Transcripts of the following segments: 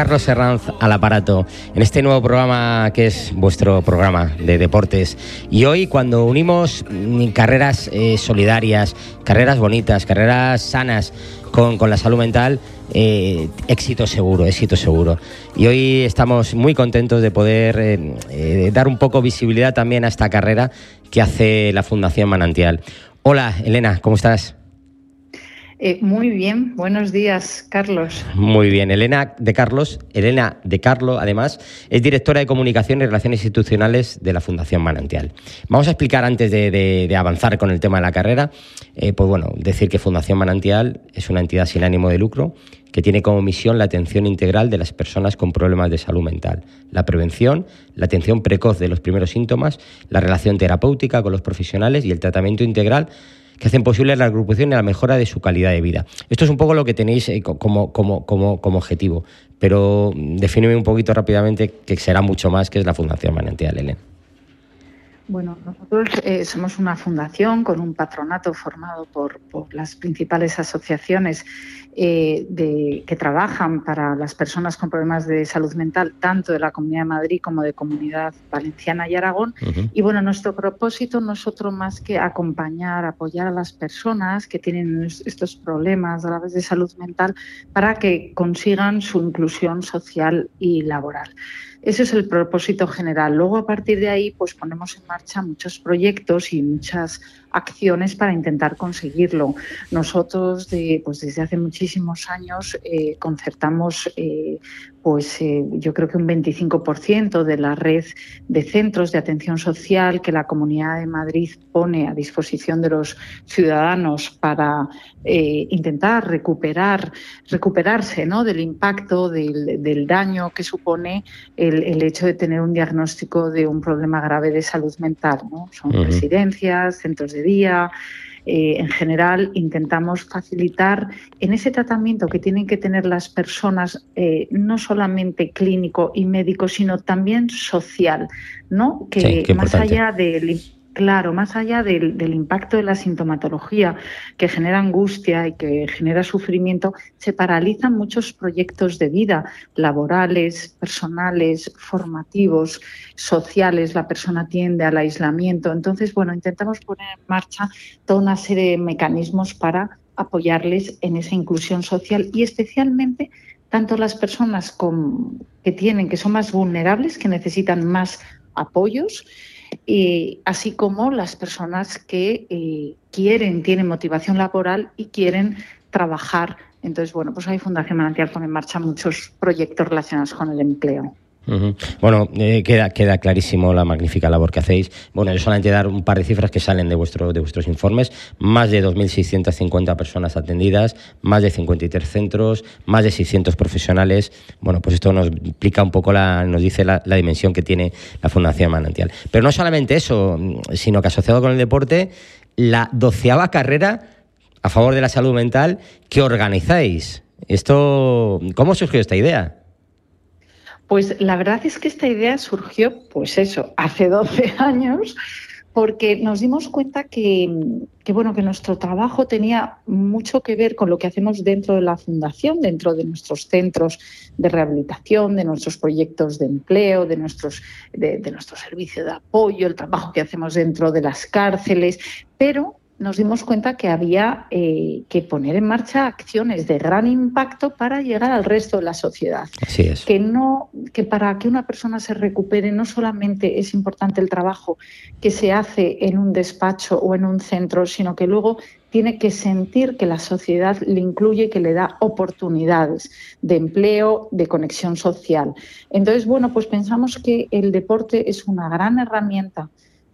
Carlos Herranz al aparato en este nuevo programa que es vuestro programa de deportes. Y hoy cuando unimos mm, carreras eh, solidarias, carreras bonitas, carreras sanas con, la salud mental, eh, éxito seguro, éxito seguro. Y hoy estamos muy contentos de poder eh, dar un poco visibilidad también a esta carrera que hace la Fundación Manantial. Hola, Elena, ¿cómo estás? Eh, muy bien, buenos días, Carlos. Muy bien, Elena de Carlos, Elena de Carlo, además, es directora de Comunicación y Relaciones Institucionales de la Fundación Manantial. Vamos a explicar antes de, avanzar con el tema de la carrera, eh, pues bueno, decir que Fundación Manantial es una entidad sin ánimo de lucro que tiene como misión la atención integral de las personas con problemas de salud mental, la prevención, la atención precoz de los primeros síntomas, la relación terapéutica con los profesionales y el tratamiento integral que hacen posible la agrupación y la mejora de su calidad de vida. Esto es un poco lo que tenéis eh, como, como, como, como objetivo, pero defíneme un poquito rápidamente que será mucho más que es la Fundación Manantial, Elena. Bueno, nosotros eh, somos una fundación con un patronato formado por, las principales asociaciones eh, que trabajan para las personas con problemas de salud mental, tanto de la Comunidad de Madrid como de Comunidad Valenciana y Aragón. Y bueno, nuestro propósito no es otro más que acompañar, apoyar a las personas que tienen estos problemas graves de salud mental para que consigan su inclusión social y laboral. Ese es el propósito general. Luego, a partir de ahí, pues ponemos en marcha muchos proyectos y muchas acciones para intentar conseguirlo. Nosotros, pues desde hace muchísimos años, eh, concertamos eh, pues eh, yo creo que un 25% de la red de centros de atención social que la Comunidad de Madrid pone a disposición de los ciudadanos para eh, intentar recuperar, recuperarse ¿no? del impacto, del, daño que supone el, hecho de tener un diagnóstico de un problema grave de salud mental. ¿no? Son residencias, centros de día. Eh, en general intentamos facilitar en ese tratamiento que tienen que tener las personas, eh, no solamente clínico y médico, sino también social, ¿no? Que más allá del Claro, más allá del, impacto de la sintomatología que genera angustia y que genera sufrimiento, se paralizan muchos proyectos de vida laborales, personales, formativos, sociales. La persona tiende al aislamiento. Entonces, bueno, intentamos poner en marcha toda una serie de mecanismos para apoyarles en esa inclusión social y especialmente tanto las personas que tienen, que son más vulnerables, que necesitan más apoyos, y así como las personas que eh, quieren, tienen motivación laboral y quieren trabajar. Entonces, bueno, pues hay Fundación Manantial pone en marcha muchos proyectos relacionados con el empleo. Bueno, eh, queda, queda clarísimo la magnífica labor que hacéis. Bueno, yo solamente dar un par de cifras que salen de, vuestro, de vuestros informes. Más de 2.650 personas atendidas, más de 53 centros, más de 600 profesionales. Bueno, pues esto nos explica un poco, la, nos dice la, dimensión que tiene la Fundación Manantial. Pero no solamente eso, sino que asociado con el deporte, la doceava carrera a favor de la salud mental que organizáis. Esto, ¿Cómo surgió esta idea? Pues la verdad es que esta idea surgió, pues eso, hace 12 años, porque nos dimos cuenta que, bueno, que nuestro trabajo tenía mucho que ver con lo que hacemos dentro de la fundación, dentro de nuestros centros de rehabilitación, de nuestros proyectos de empleo, de nuestros, de, de nuestro servicio de apoyo, el trabajo que hacemos dentro de las cárceles, pero nos dimos cuenta que había eh, que poner en marcha acciones de gran impacto para llegar al resto de la sociedad. Así es. Que no, que para que una persona se recupere no solamente es importante el trabajo que se hace en un despacho o en un centro, sino que luego tiene que sentir que la sociedad le incluye, que le da oportunidades de empleo, de conexión social. Entonces, bueno, pues pensamos que el deporte es una gran herramienta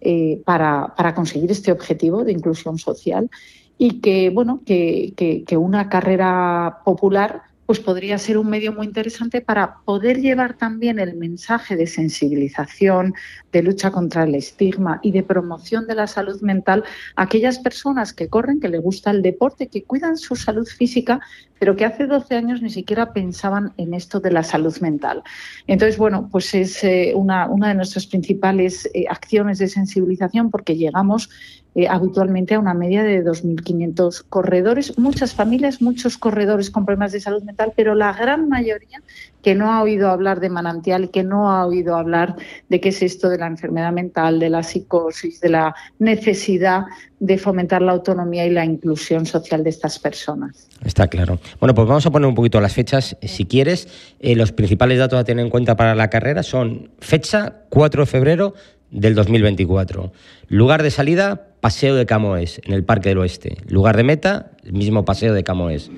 eh, para, conseguir este objetivo de inclusión social y que, bueno, que, que, una carrera popular pues podría ser un medio muy interesante para poder llevar también el mensaje de sensibilización, de lucha contra el estigma y de promoción de la salud mental a aquellas personas que corren, que les gusta el deporte, que cuidan su salud física, pero que hace 12 años ni siquiera pensaban en esto de la salud mental. Entonces, bueno, pues es eh, una, una, de nuestras principales eh, acciones de sensibilización porque llegamos eh, habitualmente a una media de 2.500 corredores, muchas familias, muchos corredores con problemas de salud mental, pero la gran mayoría que no ha oído hablar de manantial, que no ha oído hablar de qué es esto de la enfermedad mental, de la psicosis, de la necesidad de fomentar la autonomía y la inclusión social de estas personas. Está claro. Bueno, pues vamos a poner un poquito las fechas, si quieres. Eh, los principales datos a tener en cuenta para la carrera son fecha 4 de febrero del 2024. Lugar de salida, Paseo de Camoes, en el Parque del Oeste. Lugar de meta, el mismo Paseo de Camoes.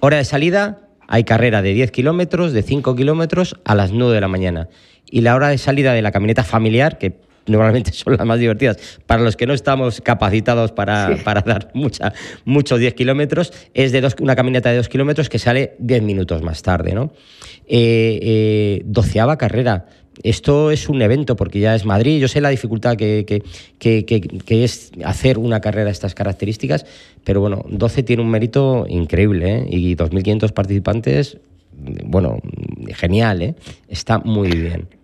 Hora de salida, hay carrera de 10 kilómetros, de 5 kilómetros a las 9 de la mañana. Y la hora de salida de la camioneta familiar, que normalmente son las más divertidas, para los que no estamos capacitados para, para dar mucha, muchos 10 kilómetros, es de dos, una caminata de 2 kilómetros que sale 10 minutos más tarde. ¿no? Eh, eh, doceava carrera esto es un evento porque ya es Madrid. Yo sé la dificultad que, que, es hacer una carrera de estas características, pero bueno, 12 tiene un mérito increíble ¿eh? y 2.500 participantes, bueno, genial, ¿eh? está muy bien.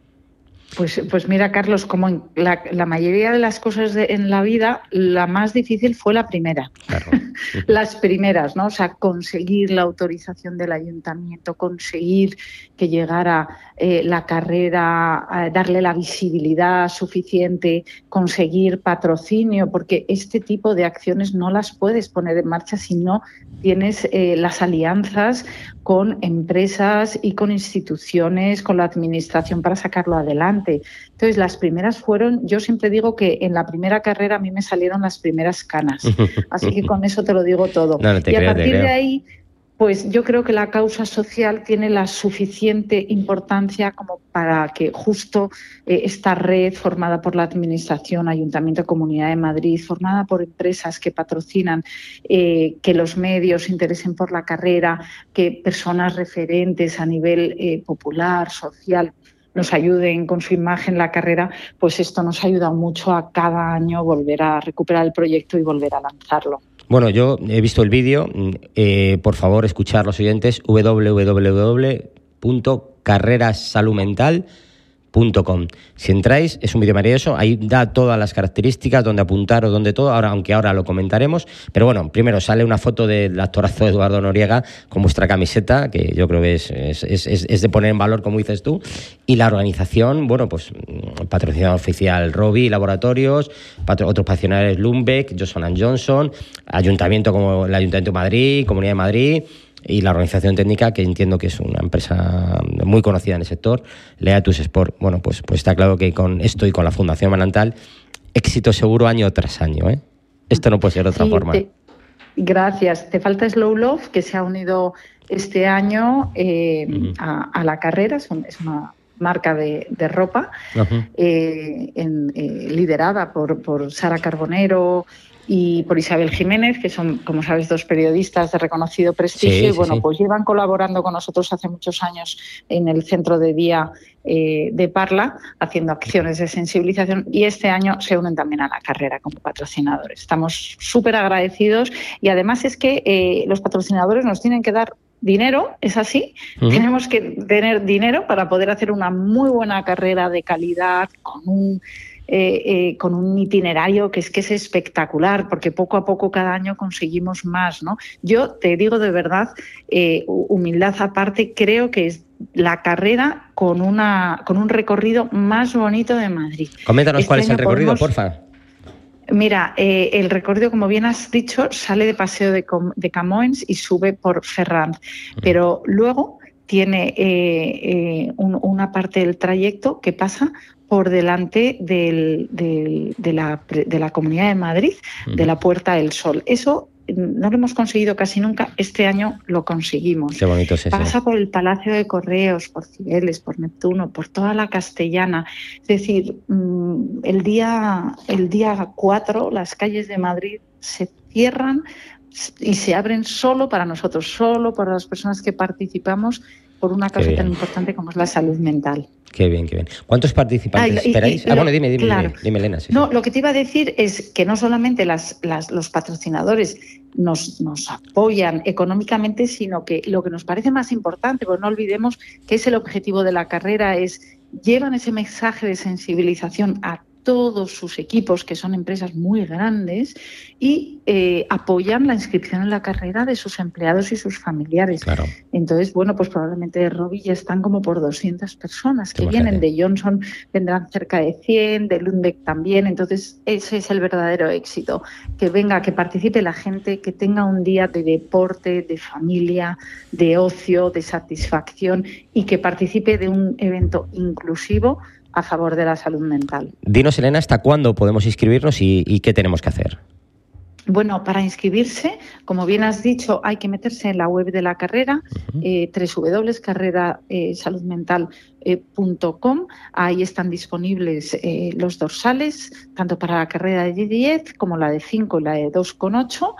Pues, pues mira, Carlos, como en la, mayoría de las cosas en la vida, la más difícil fue la primera. las primeras, ¿no? O sea, conseguir la autorización del ayuntamiento, conseguir que llegara eh, la carrera, eh, darle la visibilidad suficiente, conseguir patrocinio, porque este tipo de acciones no las puedes poner en marcha si no tienes eh, las alianzas con empresas y con instituciones, con la administración para sacarlo adelante. Entonces, las primeras fueron, yo siempre digo que en la primera carrera a mí me salieron las primeras canas. Así que con eso te lo digo todo. y a partir de ahí pues yo creo que la causa social tiene la suficiente importancia como para que justo eh, esta red formada por la Administración, Ayuntamiento, Comunidad de Madrid, formada por empresas que patrocinan, eh, que los medios se interesen por la carrera, que personas referentes a nivel eh, popular, social, nos ayuden con su imagen la carrera, pues esto nos ayuda mucho a cada año volver a recuperar el proyecto y volver a lanzarlo. Bueno, yo he visto el vídeo. Eh, por favor, escuchar los oyentes www.carrerasalumental.com si entráis, es un vídeo maravilloso, ahí da todas las características, donde apuntar o donde todo, ahora, aunque ahora lo comentaremos. Pero bueno, primero sale una foto del actorazo Eduardo Noriega con vuestra camiseta, que yo creo que es, es, de poner en valor, como dices tú. Y la organización, bueno, pues patrocinador oficial Robi Laboratorios, otros patrocinadores Lumbeck, Johnson Johnson, ayuntamiento como el Ayuntamiento de Madrid, Comunidad de Madrid y la organización técnica, que entiendo que es una empresa muy conocida en el sector, Leatus Sport. Bueno, pues, pues está claro que con esto y con la Fundación Manantal, éxito seguro año tras año. ¿eh? Esto no puede ser de otra forma. gracias. Te falta Slow Love, que se ha unido este año eh, a, la carrera. Es, una marca de, ropa eh, eh, liderada por, por Sara Carbonero y por Isabel Jiménez, que son, como sabes, dos periodistas de reconocido prestigio. y bueno, pues llevan colaborando con nosotros hace muchos años en el centro de día eh, de Parla, haciendo acciones de sensibilización y este año se unen también a la carrera como patrocinadores. Estamos súper agradecidos y además es que eh, los patrocinadores nos tienen que dar dinero, es así. Tenemos que tener dinero para poder hacer una muy buena carrera de calidad con un eh, eh, con un itinerario que es que es espectacular, porque poco a poco cada año conseguimos más. ¿no? Yo te digo de verdad, eh, humildad aparte, creo que es la carrera con, una, con un recorrido más bonito de Madrid. Coméntanos este cuál es el recorrido, porfa. Mira, el recorrido, como bien has dicho, sale de Paseo de, de Camoens y sube por Ferrand, pero luego tiene una parte del trayecto que pasa por delante del, de, la, de, la, Comunidad de Madrid, de la Puerta del Sol. Eso no lo hemos conseguido casi nunca, este año lo conseguimos. Qué bonito es eso. Pasa por el Palacio de Correos, por Cibeles, por Neptuno, por toda la Castellana. Es decir, mm, el día, el día 4 las calles de Madrid se cierran y se abren solo para nosotros, solo para las personas que participamos por una causa tan importante como es la salud mental. Qué bien, qué bien. ¿Cuántos participantes esperáis? ah, bueno, dime, dime, dime, Elena. no, lo que te iba a decir es que no solamente las, los patrocinadores nos, nos apoyan económicamente, sino que lo que nos parece más importante, pues no olvidemos que es el objetivo de la carrera, es llevan ese mensaje de sensibilización a todos sus equipos, que son empresas muy grandes, y eh, apoyan la inscripción en la carrera de sus empleados y sus familiares. Entonces, bueno, pues probablemente de Robbie ya están como por 200 personas que vienen, de Johnson vendrán cerca de 100, de Lundbeck también, entonces ese es el verdadero éxito, que venga, que participe la gente, que tenga un día de deporte, de familia, de ocio, de satisfacción y que participe de un evento inclusivo a favor de la salud mental. Dinos, Elena, ¿hasta cuándo podemos inscribirnos y, qué tenemos que hacer? Bueno, para inscribirse, como bien has dicho, hay que meterse en la web de la carrera, eh, www.carrerasaludmental.com eh, Ahí están disponibles eh, los dorsales, tanto para la carrera de 10 como la de 5 y la de 2,8.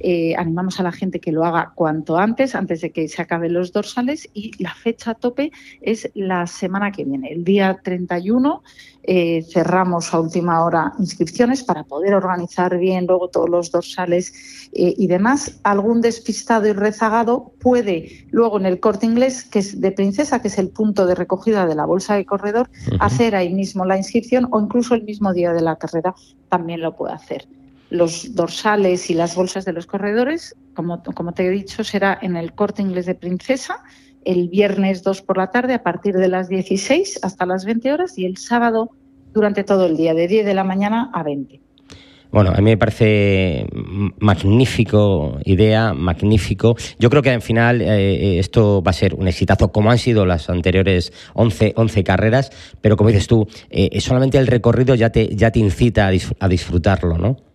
Eh, animamos a la gente que lo haga cuanto antes, antes de que se acaben los dorsales. Y la fecha tope es la semana que viene, el día 31. Eh, cerramos a última hora inscripciones para poder organizar bien luego todos los dorsales y demás. Algún despistado y rezagado puede luego en el corte inglés, que es de princesa, que es el punto de recogida de la bolsa de corredor, hacer ahí mismo la inscripción o incluso el mismo día de la carrera también lo puede hacer. Los dorsales y las bolsas de los corredores, como, como te he dicho, será en el corte inglés de Princesa el viernes 2 por la tarde a partir de las 16 hasta las 20 horas y el sábado durante todo el día, de 10 de la mañana a 20. Bueno, a mí me parece magnífico idea, magnífico. Yo creo que al final eh, eh, esto va a ser un exitazo, como han sido las anteriores 11, 11 carreras, pero como dices tú, eh, solamente el recorrido ya te, ya te incita a disfrutarlo, ¿no?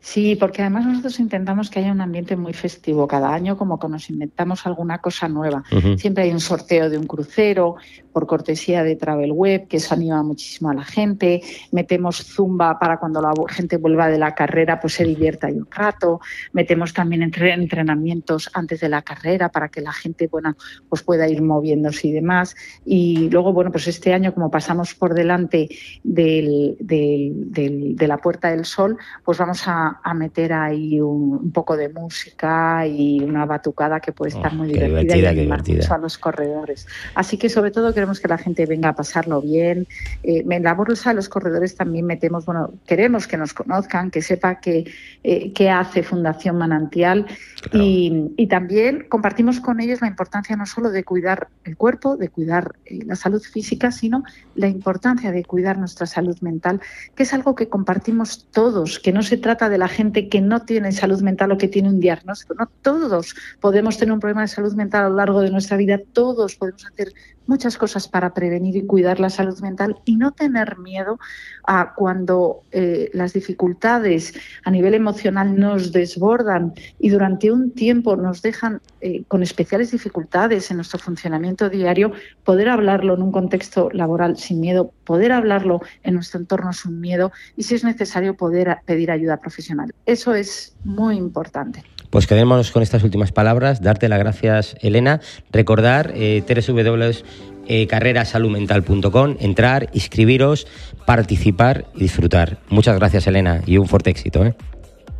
Sí, porque además nosotros intentamos que haya un ambiente muy festivo cada año, como que nos inventamos alguna cosa nueva. Siempre hay un sorteo de un crucero por cortesía de Travel Web, que eso anima muchísimo a la gente. Metemos zumba para cuando la gente vuelva de la carrera, pues se divierta ahí un rato. Metemos también entrenamientos antes de la carrera para que la gente, bueno, pues pueda ir moviéndose y demás. Y luego, bueno, pues este año, como pasamos por delante del, de la Puerta del Sol, pues vamos a a, meter ahí un, poco de música y una batucada que puede estar oh, muy divertida, y animar mucho a los corredores. Así que sobre todo queremos que la gente venga a pasarlo bien. Eh, en la bolsa de los corredores también metemos, bueno, queremos que nos conozcan, que sepa qué eh, hace Fundación Manantial y, y, también compartimos con ellos la importancia no solo de cuidar el cuerpo, de cuidar eh, la salud física, sino la importancia de cuidar nuestra salud mental, que es algo que compartimos todos, que no se trata de la gente que no tiene salud mental o que tiene un diagnóstico. No todos podemos tener un problema de salud mental a lo largo de nuestra vida, todos podemos hacer muchas cosas para prevenir y cuidar la salud mental y no tener miedo a cuando eh, las dificultades a nivel emocional nos desbordan y durante un tiempo nos dejan eh, con especiales dificultades en nuestro funcionamiento diario, poder hablarlo en un contexto laboral sin miedo, poder hablarlo en nuestro entorno sin miedo y si es necesario poder pedir ayuda profesional. Eso es muy importante. Pues quedémonos con estas últimas palabras. Darte las gracias, Elena. Recordar eh, www.carrerasaludmental.com, entrar, inscribiros, participar y disfrutar. Muchas gracias, Elena, y un fuerte éxito. ¿eh?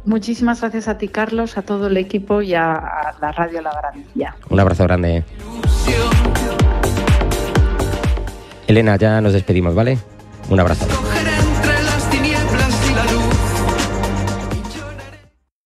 Muchísimas gracias a ti, Carlos, a todo el equipo y a, la Radio La Garantía. Un abrazo grande. ¿eh? Elena, ya nos despedimos, ¿vale? Un abrazo.